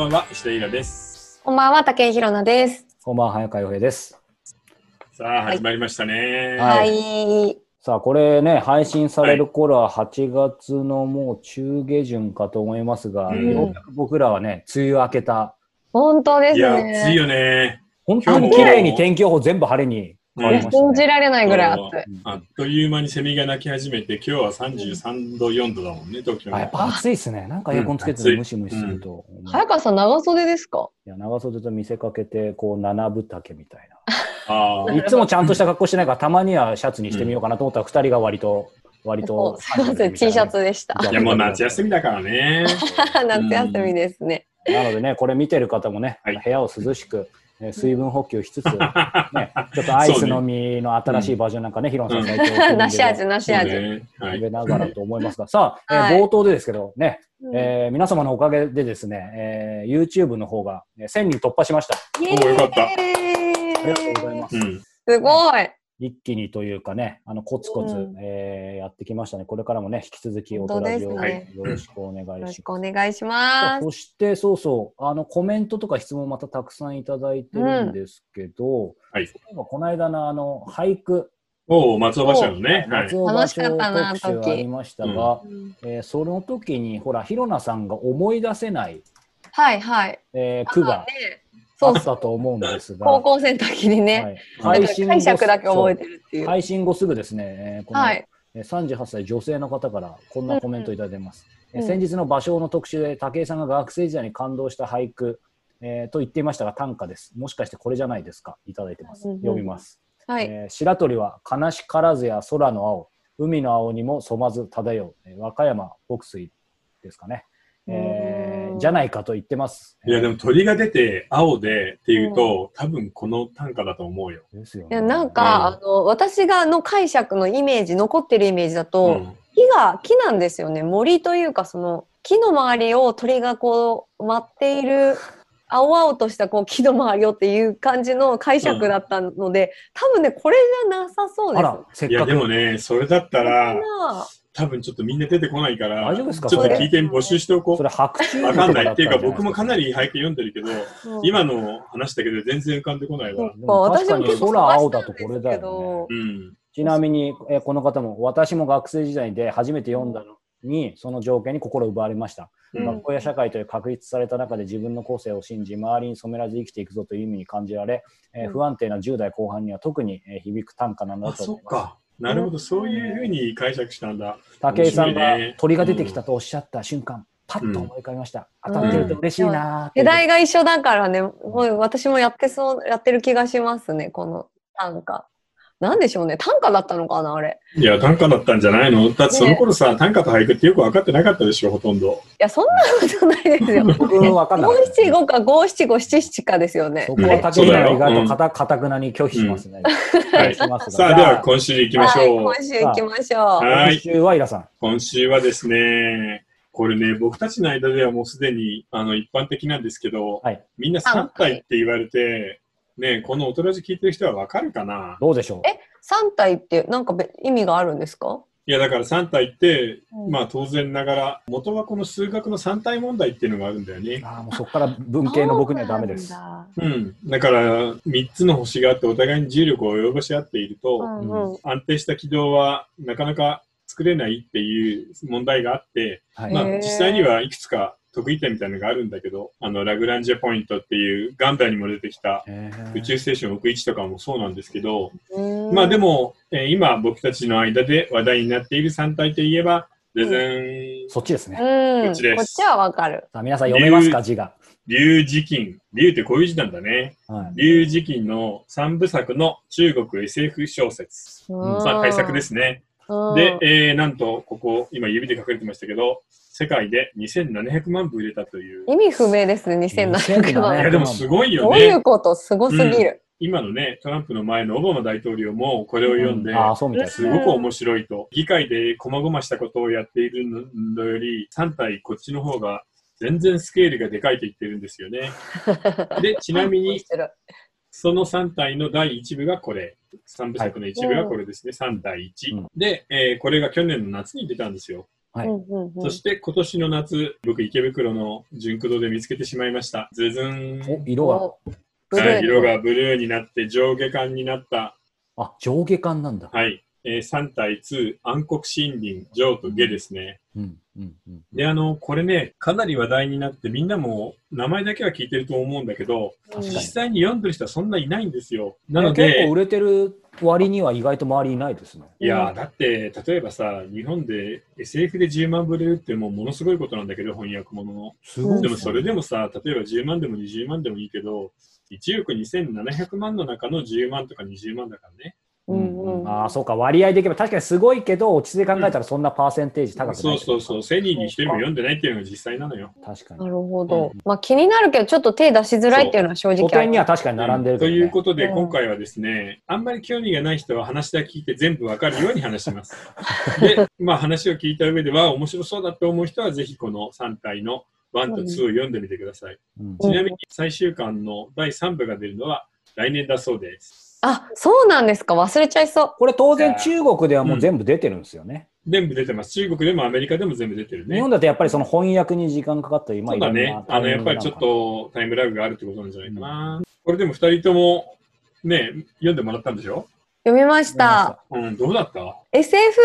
ばんは、石田イラです。こんばんは、竹井ひろなです。こんばんは、早川洋平です。さあ、始まりましたね。ははい。さあ、これね、配信される頃は8月のもう中下旬かと思いますが、うんようやく僕らはね、梅雨明けた。本当ですいや、ね。暑いよね。本当に綺麗に天気予報全部晴れにね。信じられないぐらい暑い。あっという間にセミが鳴き始めて、今日は33度、4度だもんね、東京あやっは。ぱ暑いですね。なんかエアコンつけてムシムシすると。早川さん、長袖ですか？いや長袖と見せかけて、こう、七分丈みたいあな。いつもちゃんとした格好してないから、たまにはシャツにしてみようかなと思ったら、二人が割と、割と。すいません、T シャツでした。あ。いや、もう夏休みだからね。夏休みですね。なのでね、これ見てる方もね、はい部屋を涼しく、えー水分補給しつつ、ね、ちょっとアイス飲みの新しいバージョンなんかね、ヒロンさん最近梨味、梨味。そうね。はい。食べながらと思いますが、さあ、えーはい冒頭でですけどね、うんえー皆様のおかげでですね、えー YouTube の方がえー1000人突破しました。イエーイおよかったありがとうございます。うん。すごい。一気にというかね、あのコツコツ、うんえーやってきましたね。これからもね、引き続きお本当とらじをですねよろしくお願いします。しくお願いします。そして、そうそう、あの、コメントとか質問またたくさんいただいてるんですけど、はいこの間のあの、俳句、おお、松尾芭蕉のね。はい松。尾芭楽しか蕉ったな特集ありましたが、うんえーその時に、ほら、ひろなさんが思い出せない、はいはい。えー句がねあそうたと思うんですが、高校生の時にね、はい解釈だけ覚えてるっていう。配信後すぐですね、えーこの、はい。えー38歳女性の方からこんなコメントいただいてます。うんえー先日の芭蕉の特集で武井さんが学生時代に感動した俳句、えーと言っていましたが短歌です。もしかしてこれじゃないですか？いただいてます。うんうん読みます。はい。えー白鳥は悲しからずや空の青、海の青にも染まず漂う、えー和歌山北水ですかね。えーうんじゃないかと言ってます。いや、でも鳥が出て青でっていうと、多分この短歌だと思うよ。ですよね。いやなんか、あの私がの解釈のイメージ残ってるイメージだと、うん木が木なんですよね森というかその木の周りを鳥がこう舞っている青々としたこう木の周りをっていう感じの解釈だったので、多分ねこれじゃなさそうです。あら、せっいや、かく。でもね、それだったら、な多分ちょっとみんな出てこないから、大丈夫ですか？ちょっと聞いて募集しておこ。そうれ白昼わかんない。っていうか、僕もかなり。り俳句読んでるけど、うん今の話だけで全然浮かんでこないわ。確かに空青だとこれだよね。うん。ちなみに、えーこの方も私も学生時代で初めて読んだのにその条件に心奪われました、うん学校や社会という確立された中で自分の個性を信じ周りに染めらず生きていくぞという意味に感じられ、えーうん不安定な10代後半には特に、えー響く短歌なんだあ、と思いますそっか。なるほど、そういうふうに解釈したんだ。武井さんが鳥が出てきたとおっしゃった瞬間、パッと思い浮かびました、当たってると嬉しいなーって。世代が一緒だからね。もう私もやってそうやってる気がしますねこの短歌。なんでしょうね。短歌だったのかなあれ。いや、短歌だったんじゃないの？だってその頃さ、短歌と俳句ってよく分かってなかったでしょ、ほとんど。いやそんなことないですよ。僕分かんなかった。五七五か五七五七七かですよね。そ。こは武井さんが意外とかたかたくなに拒否しますね、さあ、では今週行きましょう。はい、今週行きましょう。はい。今週はイラさん。今週はですね、これね、僕たちの間ではもうすでにあの一般的なんですけど、はい。みんな3体って言われて、ね、このおとらじ聞いてる人はわかるかな？どうでしょう？え三体ってなんかべ意味があるんですか？いや、だから3体って、うんまあ当然ながら、元はこの数学の3体問題っていうのがあるんだよね。あーもうそこから文系の僕にはダメです。そうなんうん。だから、3つの星があってお互いに重力を及ぼし合っていると、だうんうん安定した軌道はなかなか作れないっていう問題があって、はいまあ、実際にはいくつか得意点みたいなのがあるんだけど、あの、ラグランジェポイントっていう、ガンダにも出てきた宇宙ステーションを置く位置とかもそうなんですけど、うんまあでも、えー今僕たちの間で話題になっている3体といえば、全然、そっちですね。うん、こっちですこっちはわかる。さあ皆さん読めますか字が。龍磁金。龍ってこういう字なんだね。はい。龍磁金の3部作の中国 SF 小説。んまあ大作ですね。うん。で、えーなんと、ここ、今指で書かれてましたけど、世界で2700万部売れたという。意味不明ですね、2700い万。や、でもすごいよどういうね。こと？すごすぎる。今のね、トランプの前のオバマ大統領もこれを読んで、ああ、そうみたいですごく面白いと。議会で細々したことをやっているのより、3体こっちの方が全然スケールがでかいと言ってるんですよね。で、ちなみに、その3体の第1部がこれ。3部作の1部がこれですね。3第1。うんで、えーこれが去年の夏に出たんですよ。はいうんうんうんそして今年の夏、僕池袋の純駆動で見つけてしまいました。ズズン。お、色が。おブルーはい、色がブルーになって上下感になった、あ、上下感なんだ。はい、えー3対2暗黒森林、ジョーとゲですね。うん、うん、うん。で、あの、これね、かなり話題になって、みんなも名前だけは聞いてると思うんだけど、実際に読んでる人はそんないないんですよ。なのね結構で、売れてる割には意外と周りいないですね。いやーだって、例えばさ、日本で SF で10万部売れるってもうものすごいことなんだけど、翻訳物の。すごいでもそれでもさ、例えば10万でも20万でもいいけど、1億2700万の中の10万とか20万だからね。うんうん。ああ、そうか、割合でいけば確かにすごいけど、落ち着いて考えたらそんなパーセンテージ高くない、そうそうそう、1000人に1人も読んでないっていうのが実際なのよ。確かに。な。るほど。うんまあ気になるけど、ちょっと手出しづらいっていうのは正直古あには確かに並んでるけということで、うん。今回はですね、あんまり興味がない人は話だけ聞いて全部わかるように話します。で、まあ話を聞いた上では面白そうだと思う人はぜひこの3体の1と2を読んでみてください。うん。ちなみに最終巻の第3部が出るのは来年だそうです。あ、そうなんですか。忘れちゃいそう。これ当然中国ではもう全部出てるんですよね。全部出てます。中国でもアメリカでも全部出てるね日本。だとやっぱりその翻訳に時間かかったり、まあそうだ。ねあの、やっぱりちょっとタイムラグがあるってことなんじゃないかな。これでも2人ともね、読んでもらったんでしょ？読みました。うん、どうだった？SF、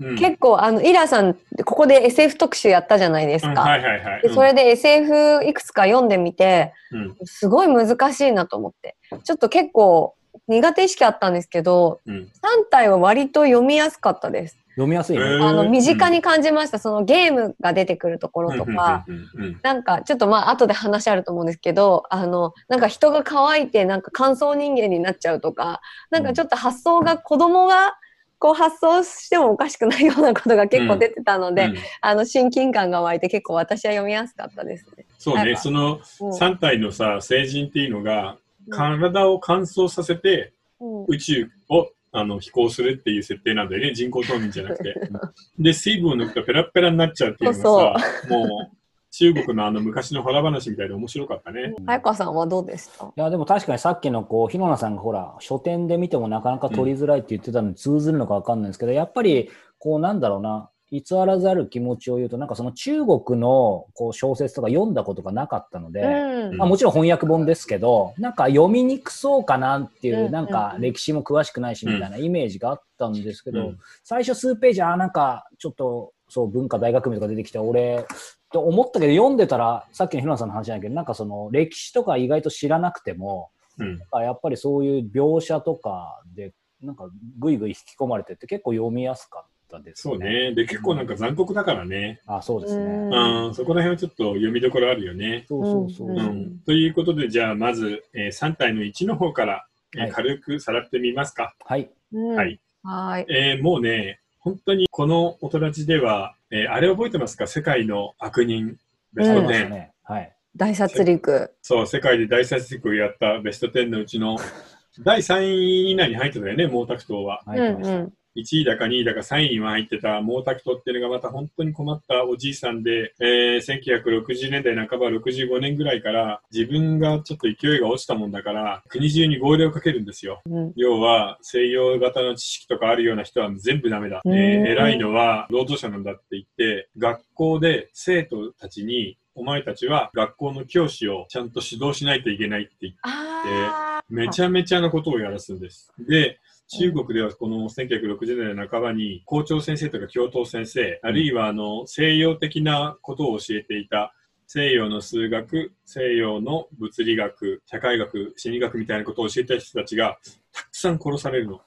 うん。結構、あの、イラさん、ここで SF 特集やったじゃないですうんか。はいはいはい。でそれで SF いくつか読んでみて、うん、すごい難しいなと思って。ちょっと結構苦手意識あったんですけど、うん。3体は割と読みやすかったです。読みやすいね。あの、身近に感じました。そのゲームが出てくるところとか、うんうんうんなんかちょっとまあ後で話あると思うんですけど、あの、なんか人が乾いてなんか乾燥人間になっちゃうとか、なんかちょっと発想が子供がこう発想してもおかしくないようなことが結構出てたので、うんあの親近感が湧いて結構私は読みやすかったですね。そうね、そのうん3体のさ、成人っていうのが、うん体を乾燥させてうん。宇宙をあの飛行するっていう設定なんだよね、人工冬眠じゃなくて。で、水分を抜くとペラッペラになっちゃうっていうのがさ、もう中国のあの昔のホラ話みたいで面白かったね。早川さんはどうでした？いやでも確かにさっきのこう日野さんがほら書店で見てもなかなか取りづらいって言ってたのに通ずるのかわかんないんですけど、やっぱりこうなんだろうな偽らざる気持ちを言うとなんかその中国のこう小説とか読んだことがなかったので、うん。まあ、もちろん翻訳本ですけどなんか読みにくそうかなっていう、うんなんか歴史も詳しくないしみたいなイメージがあったんですけど、うん。最初数ページあーなんかちょっとそう文化大学名とか出てきて俺と思ったけど読んでたらさっきの日野さんの話じゃないけどなんかその歴史とか意外と知らなくてもうん。なんかやっぱりそういう描写とかでなんかぐいぐい引き込まれてって結構読みやすかったですそうね。で、結構なんか残酷だからね。あそうですね、うんうん、そこら辺はちょっと読みどころあるよね。そうそうそう、うんうん、ということで、じゃあまず、えー3体の1の方から、えーはい軽くさらってみますか。はいうんはい。はい。えーもうね、本当にこの大人ちでは、えーあれ覚えてますか？世界の悪人ベスト10。ありましたねはい大殺戮。そう、世界で大殺戮をやったベスト10のうちの 第3位以内に入ってたよね、毛沢東は。入ってました、うん1位だか2位だか3位には入ってた毛沢東っていうのがまた本当に困ったおじいさんで、えー1960年代半ば65年ぐらいから自分がちょっと勢いが落ちたもんだから国中に号令をかけるんですよ。うん。要は西洋型の知識とかあるような人は全部ダメだ。えうんー偉いのは労働者なんだって言って学校で生徒たちにお前たちは学校の教師をちゃんと指導しないといけないって言ってあめちゃめちゃなことをやらすんです。で、中国ではこの1960年代半ばに校長先生とか教頭先生、あるいはあの西洋的なことを教えていた西洋の数学、西洋の物理学、社会学、心理学みたいなことを教えた人たちがたくさん殺されるの。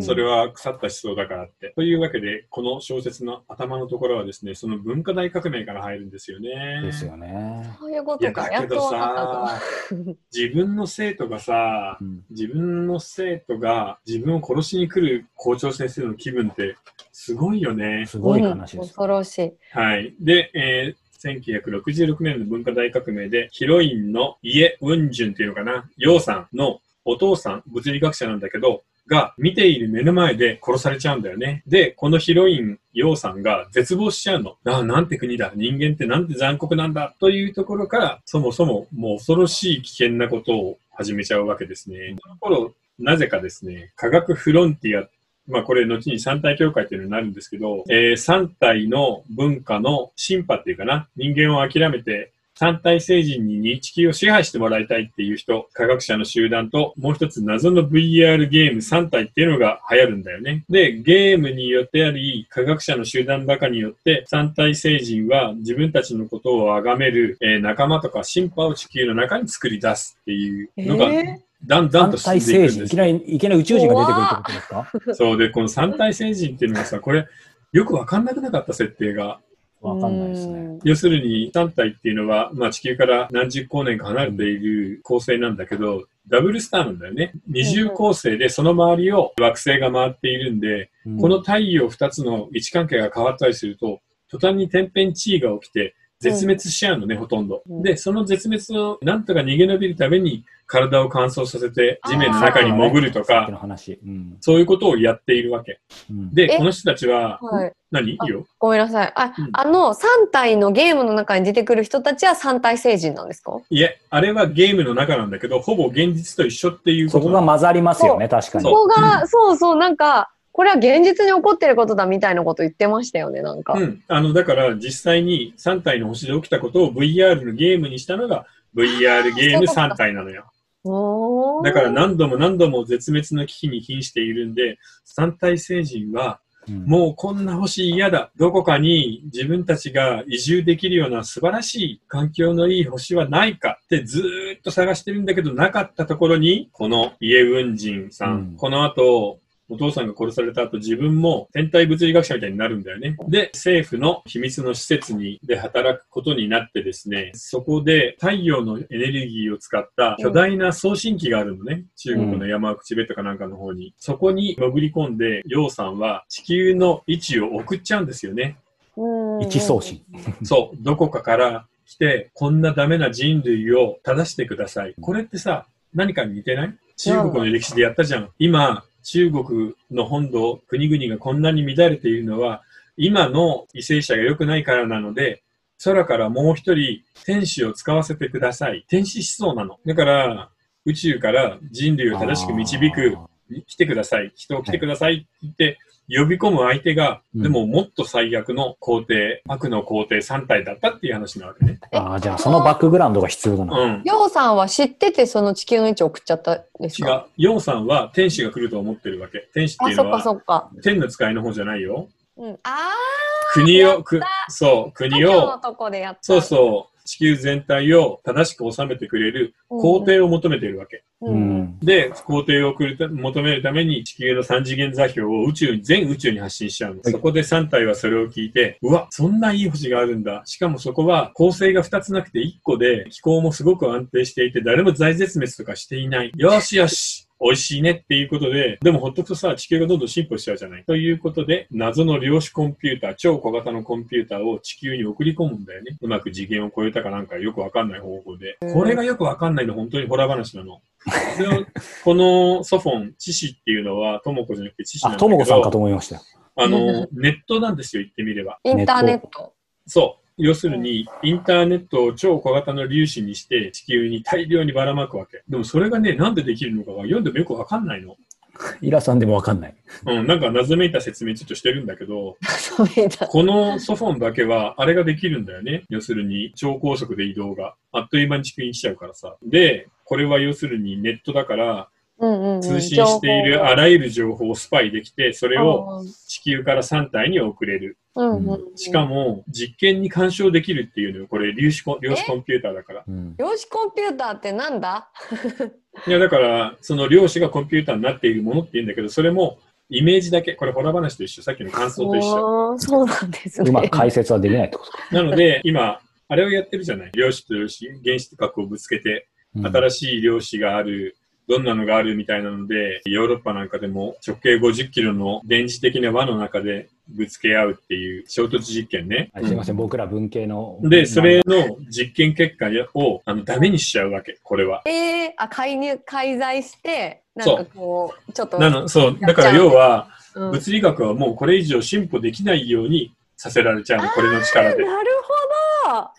それは腐った思想だからって。というわけで、この小説の頭のところはですね、その文化大革命から入るんですよね。ですよね、そういうことか。やっとだけどさ自分の生徒がさ、うん自分の生徒が自分を殺しに来る校長先生の気分ってすごいよね。すごい話うんです、恐ろしい。はい。で、えー1966年の文化大革命でヒロインのイエ・ウンジュンっていうのかな、ヨウさんのお父さん、物理学者なんだけど、が見ている目の前で殺されちゃうんだよね。で、このヒロイン、ヨウさんが絶望しちゃうの。ああ、なんて国だ。人間ってなんて残酷なんだ。というところから、そもそももう恐ろしい危険なことを始めちゃうわけですね。その頃、なぜかですね、科学フロンティアまあこれ後に三体協会っていうのになるんですけど、えー、三体の文化の進化っていうかな、人間を諦めて三体星人に地球を支配してもらいたいっていう人、科学者の集団と、もう一つ謎の VR ゲーム3体っていうのが流行るんだよね。で、ゲームによってあり、科学者の集団の中によって、三体星人は自分たちのことを崇める、えー、仲間とか神派を地球の中に作り出すっていうのが、えー？だんだんと進んでいくんです。いきなり、いきなり宇宙人が出てくるってことですか？そうで、この三体星人っていうのがさ、これ、よくわかんなくなかった設定が。わかんないですね。要するに、3体っていうのは、まあ、地球から何十光年か離れている構成なんだけど、ダブルスターなんだよね。二重構成でその周りを惑星が回っているんで、うん、この太陽2つの位置関係が変わったりすると、途端に天変地異が起きて、絶滅しちゃうのね、うん、ほとんど。で、その絶滅をなんとか逃げ延びるために、体を乾燥させて地面の中に潜るとか、そういうことをやっているわけ。で、この人たちは、何？いいよ。ごめんなさい。あ、うん、あの、3体のゲームの中に出てくる人たちは3体星人なんですか？いえ、あれはゲームの中なんだけど、ほぼ現実と一緒っていうことそこが混ざりますよね、確かに。そこが、そうそう、なんか、これは現実に起こってることだみたいなこと言ってましたよね、なんか。うん。あの、だから実際に3体の星で起きたことを VR のゲームにしたのが VR ゲーム3体なのよ。だから何度も何度も絶滅の危機に瀕しているんで、3体星人はもうこんな星嫌だ。どこかに自分たちが移住できるような素晴らしい環境のいい星はないか。ってずーっと探してるんだけど、なかったところに、このイエウンジンさん、うん、この後、お父さんが殺された後自分も天体物理学者みたいになるんだよね。で、政府の秘密の施設にで働くことになってですね、そこで太陽のエネルギーを使った巨大な送信機があるのね。中国の山口ベットかなんかの方に。そこに潜り込んで、楊さんは地球の位置を送っちゃうんですよね。位置送信。そう。どこかから来て、こんなダメな人類を正してください。これってさ、何かに似てない？中国の歴史でやったじゃん。今、中国の本土、国々がこんなに乱れているのは、今の為政者が良くないからなので、空からもう一人天使を使わせてください。天使思想なの。だから、宇宙から人類を正しく導く、来てください。人を来てくださいって言って、呼び込む相手が、でももっと最悪の皇帝、悪の皇帝3体だったっていう話なわけね。ああ、じゃあそのバックグラウンドが必要だな。うん。ヨウさんは知っててその地球の位置を送っちゃったんですか違う。ヨウさんは天使が来ると思ってるわけ。天使っていうのは、あ、そっかそっか。天の使いの方じゃないよ。うん。ああ。国を、く、そう、国を、そうそう、地球全体を正しく収めてくれる皇帝を求めているわけ。うん、で、皇帝を求めるために地球の三次元座標を宇宙に、全宇宙に発信しちゃうの。そこで3体はそれを聞いて、うわ、そんないい星があるんだ。しかもそこは構成が2つなくて1個で気候もすごく安定していて、誰も財絶滅とかしていない。よしよし。美味しいねっていうことで、でもほっとくとさ、地球がどんどん進歩しちゃうじゃない。ということで、謎の量子コンピューター、超小型のコンピューターを地球に送り込むんだよね。うまく次元を超えたかなんかよくわかんない方法で。これがよくわかんないの本当にホラー話なの。でこのソフォン、知識っていうのは、ともこじゃなくて知識なんだけど。ともこさんかと思いましたあの、ネットなんですよ、言ってみれば。インターネット。そう。要するに、インターネットを超小型の粒子にして地球に大量にばらまくわけ。でもそれがね、なんでできるのかが読んでもよくわかんないの。イラさんでもわかんない。うん、なんか謎めいた説明ちょっとしてるんだけど、このソフォンだけはあれができるんだよね。要するに超高速で移動が。あっという間に地球に来ちゃうからさ。で、これは要するにネットだから、通信しているあらゆる情報をスパイできて、それを地球から3体に送れる。しかも、実験に干渉できるっていうのよ。これ量子コ、量子コンピューターだから。量子コンピューターってなんだ？いや、だから、その量子がコンピューターになっているものって言うんだけど、それも、イメージだけ、これ、ホラ話と一緒、さっきの感想と一緒。そうなんですね。うまく解説はできないってことか。なので、今、あれをやってるじゃない。量子と量子、原子と核をぶつけて、新しい量子があるどんなのがあるみたいなので、ヨーロッパなんかでも直径50キロの電磁的な輪の中でぶつけ合うっていう衝突実験ね。すいません、僕ら文系の。で、それの実験結果をあのダメにしちゃうわけ、これは。えー、あ、介入、介在して、なんかこう、ちょっと。なの、そう、だから要は、うん、物理学はもうこれ以上進歩できないようにさせられちゃうの、これの力で。なるほど。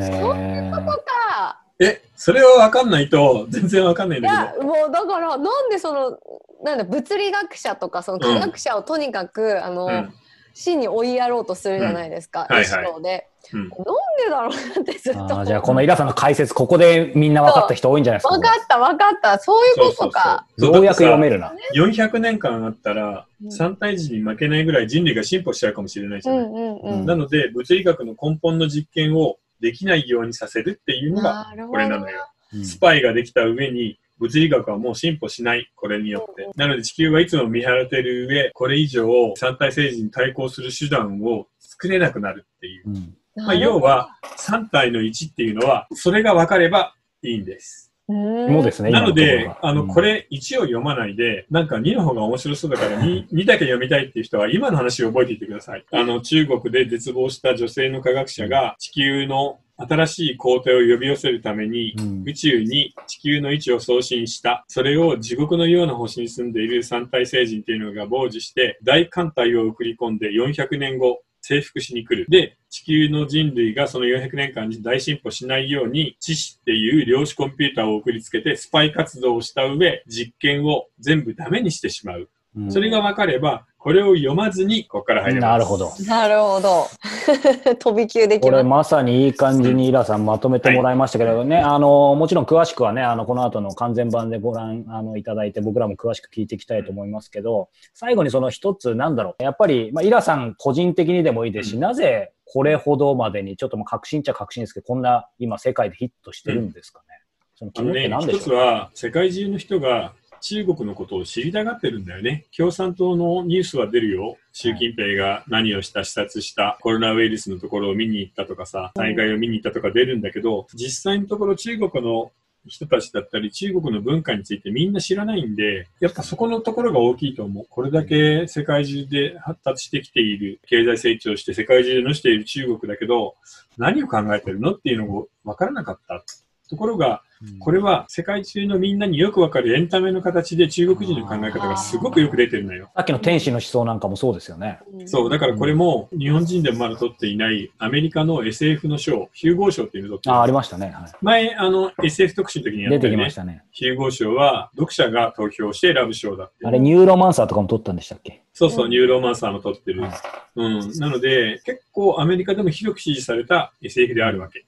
そんなことか。え、それを分かんないと全然分かんないんいだけやもうだからなんでそのなんだ物理学者とかその科学者をとにかく、あの、ど。うん。真に追いやろうとするじゃないですか、うん。はいはい。で、うん。なんでだろうなってずっと。じゃあこのイラさんの解説、ここでみんな分かった人多いんじゃないですか。分かった分かった。そういうことか。そうようやく読める。るな。400年間あったら、うん。三体児に負けないぐらい人類が進歩しちゃうかもしれないじゃない。うんうんうん。なので、物理学の根本の実験をできないようにさせるっていうのがこれなのよ。うんスパイができた上に、物理学はもう進歩しない、これによって。なので地球はいつも見張られてる上、これ以上三体政治に対抗する手段を作れなくなるっていう。うんまあ、要は、3体の1っていうのは、それが分かればいいんです。ももうですね。なので今、ところがあの、こ、れ1を読まないで、なんか2の方が面白そうだから 2, 2 だけ読みたいっていう人は今の話を覚えていてください。あの、中国で絶望した女性の科学者が地球の新しい皇帝を呼び寄せるためにうん宇宙に地球の位置を送信した。それを地獄のような星に住んでいる三体星人っていうのが傍受して大艦隊を送り込んで400年後征服しに来る。で、地球の人類がその400年間に大進歩しないように、知識っていう量子コンピューターを送りつけて、スパイ活動をした上、実験を全部ダメにしてしまう。うんそれが分かれば、これを読まずに、ここから入れます。なるほど。なるほど。飛び級できこれままさにいい感じにイラさんまとめてもらいましたけどね、あの、もちろん詳しくはね、あの、この後の完全版でご覧あのいただいて、僕らも詳しく聞いていきたいと思いますけど、最後にその一つ、なんだろう、やっぱり、まあ、イラさん個人的にでもいいですし、うん。なぜこれほどまでに、ちょっともう確信っちゃ確信ですけど、こんな今世界でヒットしてるんですかね。そのあのね肝って何、で一しょう？つは、世界中の人が中国のことを知りたがってるんだよね。共産党のニュースは出るよ。習近平が何をした、視察した、コロナウイルスのところを見に行ったとかさ、災害を見に行ったとか出るんだけど、実際のところ中国の人たちだったり、中国の文化についてみんな知らないんで、やっぱそこのところが大きいと思う。これだけ世界中で発達してきている、経済成長して世界中でのしている中国だけど、何を考えてるのっていうのを分からなかった。ところが、これは世界中のみんなによくわかるエンタメの形で中国人の考え方がすごくよく出てるのよ。さっきの天使の思想なんかもそうですよね。すそう、だからこれも日本人でもまだ取っていないアメリカの SF の賞、ヒューゴー賞っていうのをあ、ありましたね。は前、あの SF 特集の時にい、やったよね出てきまし。たね。ヒューゴー賞は読者が投票して選ぶ賞だって。あれ、ニューロマンサーとかも取ったんでしたっけ？そうそう、ニューロマンサーも取ってるはい。うん。なので、結構アメリカでも広く支持された SF であるわけ。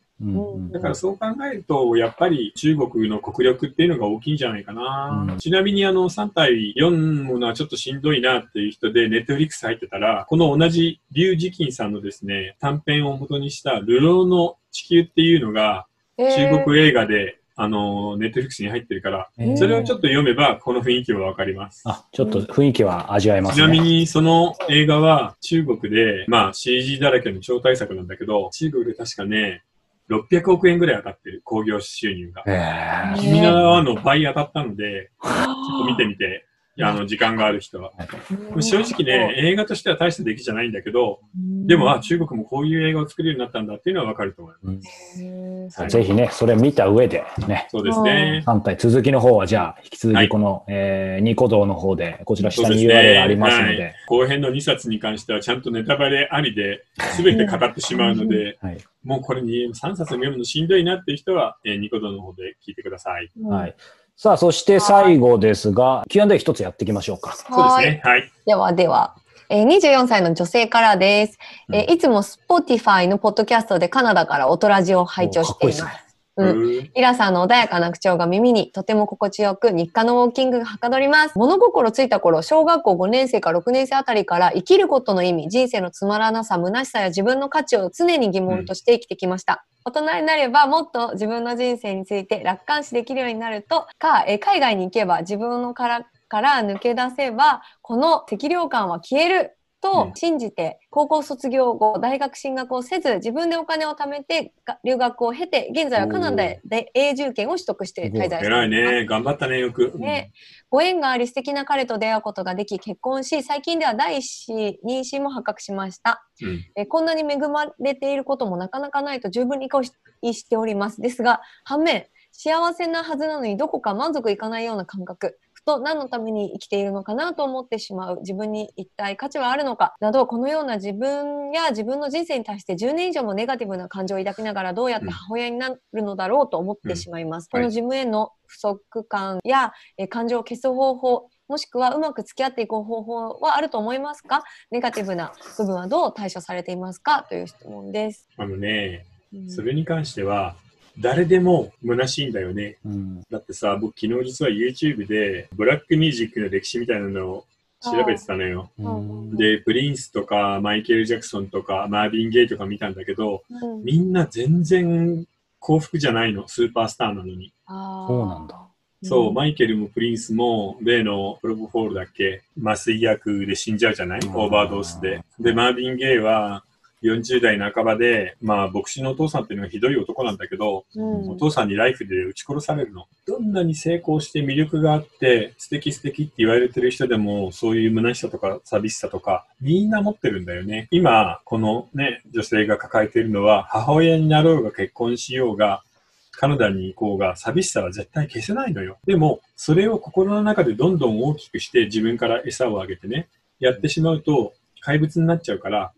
だからそう考えると、やっぱり中国の国力っていうのが大きいんじゃないかな。うんちなみにあの3体読むのはちょっとしんどいなっていう人で、ネットフリックス入ってたら、この同じリュウ・ジキンさんのですね、短編を元にした流浪の地球っていうのが中国映画で、あの、ネットフリックスに入ってるから、えーそれをちょっと読めばこの雰囲気はわかります。あ、ちょっと雰囲気は味わえますちなみね。にその映画は中国で、まあ CG だらけの超大作なんだけど、中国で確かね、600億円ぐらい当たってる、興行収入が。えー君のの倍当たったので、ちょっと見てみて、あの、時間がある人は。正直ね、映画としては大した出来じゃないんだけど、でも、あ、中国もこういう映画を作れるようになったんだっていうのはわかると思います。はいぜひね、それ見た上でね、そうですね。3体続きの方はじゃあ、引き続はいきこの、えーニコ動の方で、こちら下に URL ありますのはで、い後編の2冊に関してはちゃんとネタバレありで、すべて語ってしまうので、はい。もうこれに3冊読むのしんどいなっていう人は、えーニコ動の方で聞いてください。はい。さあ、そして最後ですが、Q&A 一つやっていきましょうか。そうですね。はい。ではでは、えー、24歳の女性からです、えーいつも Spotify のポッドキャストでカナダからオトラジを拝聴しています。うんうんイラさんの穏やかな口調が耳にとても心地よく日課のウォーキングがはかどります。物心ついた頃、小学校5年生か6年生あたりから生きることの意味、人生のつまらなさ、虚しさや自分の価値を常に疑問として生きてきました。大人になればもっと自分の人生について楽観視できるようになるとか、えー海外に行けば自分のからから抜け出せば、この適量感は消えると信じて、高校卒業後、大学進学をせず、自分でお金を貯めて、が留学を経て、現在はカナダで永住権を取得して滞在しています。偉いね。頑張ったね、よく。ね。ご縁があり素敵な彼と出会うことができ結婚し最近では第一子妊娠も発覚しました。うん。えこんなに恵まれていることもなかなかないと十分理解しております。ですが反面幸せなはずなのにどこか満足いかないような感覚。ふと何のために生きているのかなと思ってしまう。自分に一体価値はあるのかなど、このような自分や自分の人生に対して10年以上もネガティブな感情を抱きながらどうやって母親になるのだろうと思ってしまいます。うんはいこの自分への不足感や、えー感情を消す方法、もしくはうまく付き合っていく方法はあると思いますか？ネガティブな部分はどう対処されていますか？という質問です。あのね、うんそれに関しては、誰でも虚しいんだよね。うん。だってさ、僕昨日実は YouTube でブラックミュージックの歴史みたいなのを調べてたのよ。うんで、プリンスとかマイケル・ジャクソンとかマービン・ゲイとか見たんだけど、うんみんな全然幸福じゃないの、スーパースターなのに。そうなんだ。そう、んマイケルもプリンスも、例のプロポフォールだっけ？麻酔薬で死んじゃうじゃない？うんオーバードースで。で、マービン・ゲイは40代半ばで、まあ、牧師のお父さんっていうのがひどい男なんだけど、うんお父さんにライフで撃ち殺されるの。どんなに成功して魅力があって、素敵素敵って言われてる人でも、そういう虚しさとか寂しさとか、みんな持ってるんだよね。今、このね、女性が抱えているのは、母親になろうが結婚しようが、カナダに行こうが、寂しさは絶対消せないのよ。でも、それを心の中でどんどん大きくして自分から餌をあげてね、やってしまうと怪物になっちゃうから、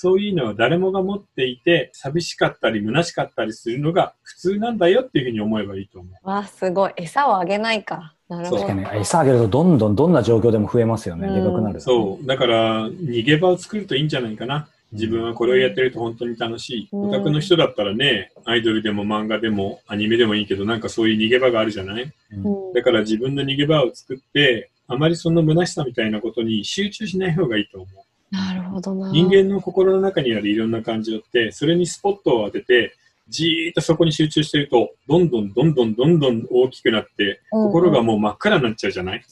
そういうのは誰もが持っていて、寂しかったり虚しかったりするのが普通なんだよっていうふうに思えばいいと思う。わあ、すごい。餌をあげないか。なるほど。確かに、餌あげるとどんどんどんな状況でも増えますよね。うんでかくなる。そう。だから、逃げ場を作るといいんじゃないかな。自分はこれをやってると本当に楽しい。うんオタクの人だったらね、アイドルでも漫画でもアニメでもいいけど、なんかそういう逃げ場があるじゃない？うんうんだから自分の逃げ場を作って、あまりその虚しさみたいなことに集中しない方がいいと思う。なるほどな。人間の心の中にあるいろんな感情って、それにスポットを当てて、じーっとそこに集中してると、どんどんどんどんどんどん大きくなって、うんうん心がもう真っ赤になっちゃうじゃない？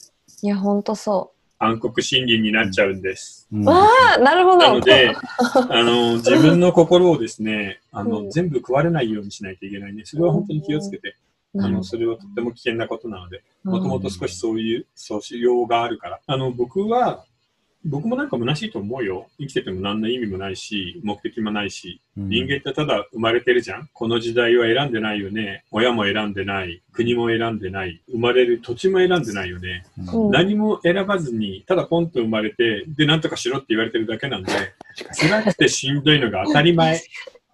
いや、ほんとそ暗黒森林になっちゃうんです。うんう。わあ、なるほど。なので、あの、自分の心をですね、あの、うん全部食われないようにしないといけないね。それは本当に気をつけて、あの、なるほそれはとっても危険なことなので、どもともと少しそういう素養があるから。あの、僕は、僕もなんか虚しいと思うよ。生きてても何の意味もないし、目的もないし、うん人間ってただ生まれてるじゃん。この時代は選んでないよね。親も選んでない。国も選んでない。生まれる土地も選んでないよね。うん何も選ばずに、ただポンと生まれて、で、なんとかしろって言われてるだけなんで、辛くてしんどいのが当たり前。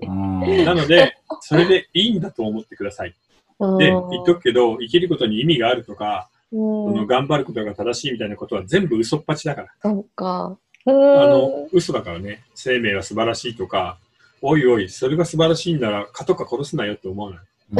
なので、それでいいんだと思ってください。うんで、言っとくけど、生きることに意味があるとか、の頑張ることが正しいみたいなことは全部嘘っぱちだから。そうか。ああの、嘘だからね。生命は素晴らしいとか、おいおい、それが素晴らしいんなら、蚊とか殺すなよって思わない？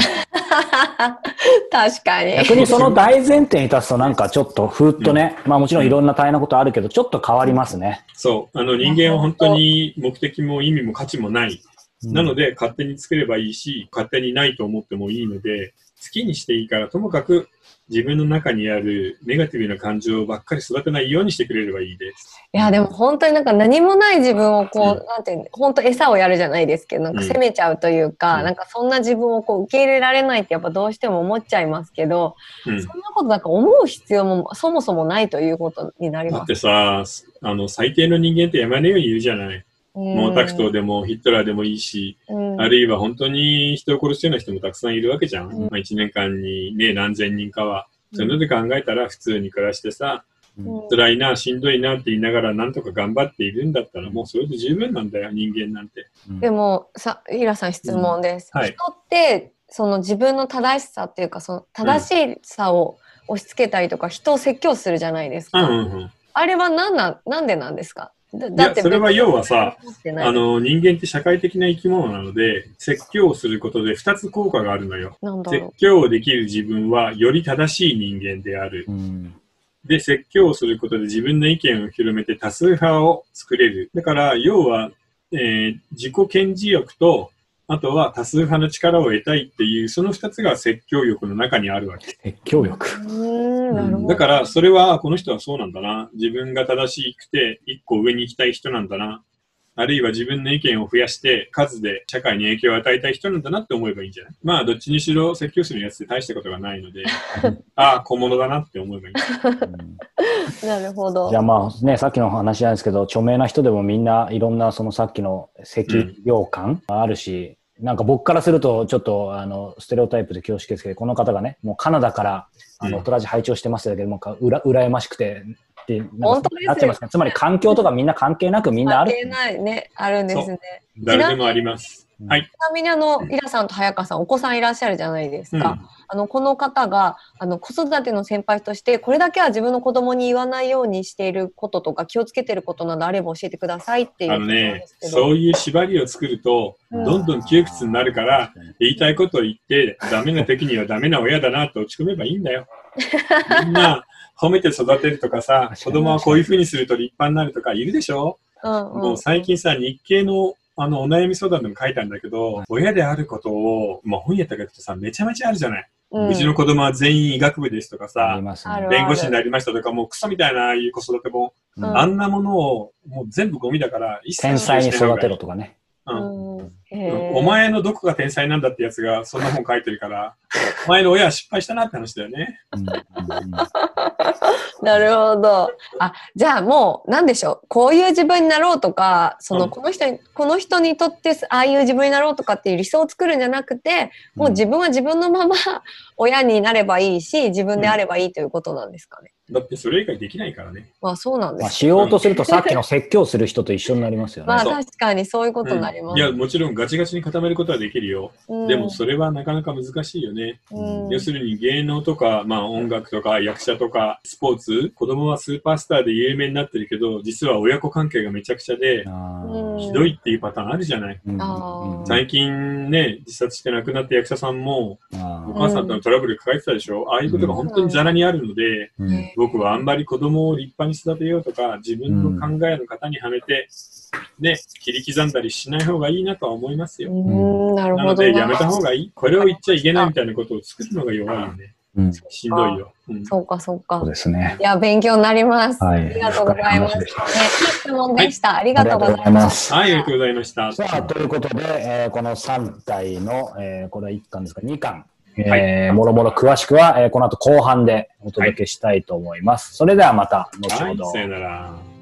確かに。逆にその大前提に立つとなんかちょっとふーっとね、まあもちろんいろんな大変なことあるけど、ちょっと変わりますね。そう。あの、人間は本当に目的も意味も価値もない。なので、で、勝手に作ればいいし、勝手にないと思ってもいいので、好きにしていいから、ともかく自分の中にあるネガティブな感情ばっかり育てないようにしてくれればいいです。いや、でも本当になんか何もない自分をこう、うんなんていうの、本当餌をやるじゃないですけど、なんか責めちゃうというか、うんなんかそんな自分をこう受け入れられないってやっぱどうしても思っちゃいますけど、うん。そんなことなんか思う必要もそもそもないということになります。だってさ、あの、最低の人間って山のようにいるじゃない。毛沢東でもヒットラーでもいいし、うん、あるいは本当に人を殺すような人もたくさんいるわけじゃん。うんまあ、1年間にね、何千人かは。そういうので考えたら普通に暮らしてさ、うん辛いな、しんどいなって言いながらなんとか頑張っているんだったらもうそれで十分なんだよ、人間なんて。でもさ、イラさん質問です。うんはい人ってその自分の正しさっていうかその正しさを押し付けたりとか、人を説教するじゃないですか。うんうんうん。あれは何なんなんでなんですか？だいやそれは要はさ、あの、人間って社会的な生き物なので、説教をすることで2つ効果があるのよ。説教をできる自分はより正しい人間である。うんで、説教をすることで自分の意見を広めて多数派を作れる。だから、要は、えー自己顕示欲と、あとは多数派の力を得たいっていう、その2つが説教欲の中にあるわけ。説教力。う。ん。だから、それは、この人はそうなんだな。自分が正しくて、一個上に行きたい人なんだな。あるいは自分の意見を増やして、数で社会に影響を与えたい人なんだなって思えばいいんじゃない？まあ、どっちにしろ説教するやつって大したことがないので、ああ、小物だなって思えばいい。うんなるほど。じゃあまあね、さっきの話なんですけど、著名な人でもみんないろんなそのさっきの赤量感あるし、なんか僕からすると、ちょっと、あの、ステレオタイプで恐縮ですけど、この方がね、もうカナダから、あの、うんトラジ拝聴してますけども、かうら、羨ましくて、本当でなってますね。つまり環境とかみんな関係なくみんなある。関係ないね、あるんですね。誰でもあります。うんはい。ちなみにあの、イラさんと早川さん、お子さんいらっしゃるじゃないですか。あの、この方が、あの、子育ての先輩として、これだけは自分の子供に言わないようにしていることとか、気をつけてることなどあれば教えてくださいっていうあのね。そういう縛りを作ると、うんどんどん窮屈になるから、言いたいことを言って、ダメな時にはダメな親だなと落ち込めばいいんだよ。みんな、褒めて育てるとかさ、子供はこういう風にすると立派になるとかいるでしょ？うんうん。もう最近さ、日経のあのお悩み相談でも書いたんだけど、親であることを、まあ本やったけどさ、めちゃめちゃあるじゃない。ううんちの子供は全員医学部ですとかあさね。弁護士になりましたとか、もうクソみたいなああいう子育ても、うん。うんあんなものをもう全部ゴミだから、一切天才に育てる。ろとかね。うんお前のどこが天才なんだってやつがそんな本書いてるから、お前の親は失敗したなって話だよね。うんうんうんなるほど。あ、じゃあもう、なんでしょう。こういう自分になろうとか、その、うんこの人に、この人にとって、ああいう自分になろうとかっていう理想を作るんじゃなくて、もう自分は自分のまま親になればいいし、自分であればいいということなんですかね。だってそれ以外できないからね。まあそうなんでまあ、す。しようとするとさっきの説教する人と一緒になりますよね。まあ確かにそういうことになります。いや、もちろんガチガチに固めることはできるよ。うん。でもそれはなかなか難しいよね。うん。要するに芸能とか、まあ音楽とか役者とかスポーツ、子供はスーパースターで有名になってるけど、実は親子関係がめちゃくちゃで、ひどいっていうパターンあるじゃない。最近ね、自殺して亡くなった役者さんも、あーお母さんとのトラブル抱えてたでしょ、ああいうことが本当にザラにあるので、うん僕はあんまり子供を立派に育てようとか、自分の考えの型にはめて、ね、切り刻んだりしない方がいいなとは思いますよ。うん、なるほどな。なので、やめた方がいい。これを言っちゃいけないみたいなことを作るのが弱いよね。うんしんどいよ。うんそうか、そうかそう。ですね。いや、勉強になります。はいありがとうございます。ね、質問でした。ありがありがとうございま。す。はい、ありがとうございました。さあ、ということで、えーこの3体の、えーこれは1巻ですか、2巻、えーもろもろ詳しくは、えーこの後後半でお届けしたいと思います。それではまた、後はいほど。、さよなら。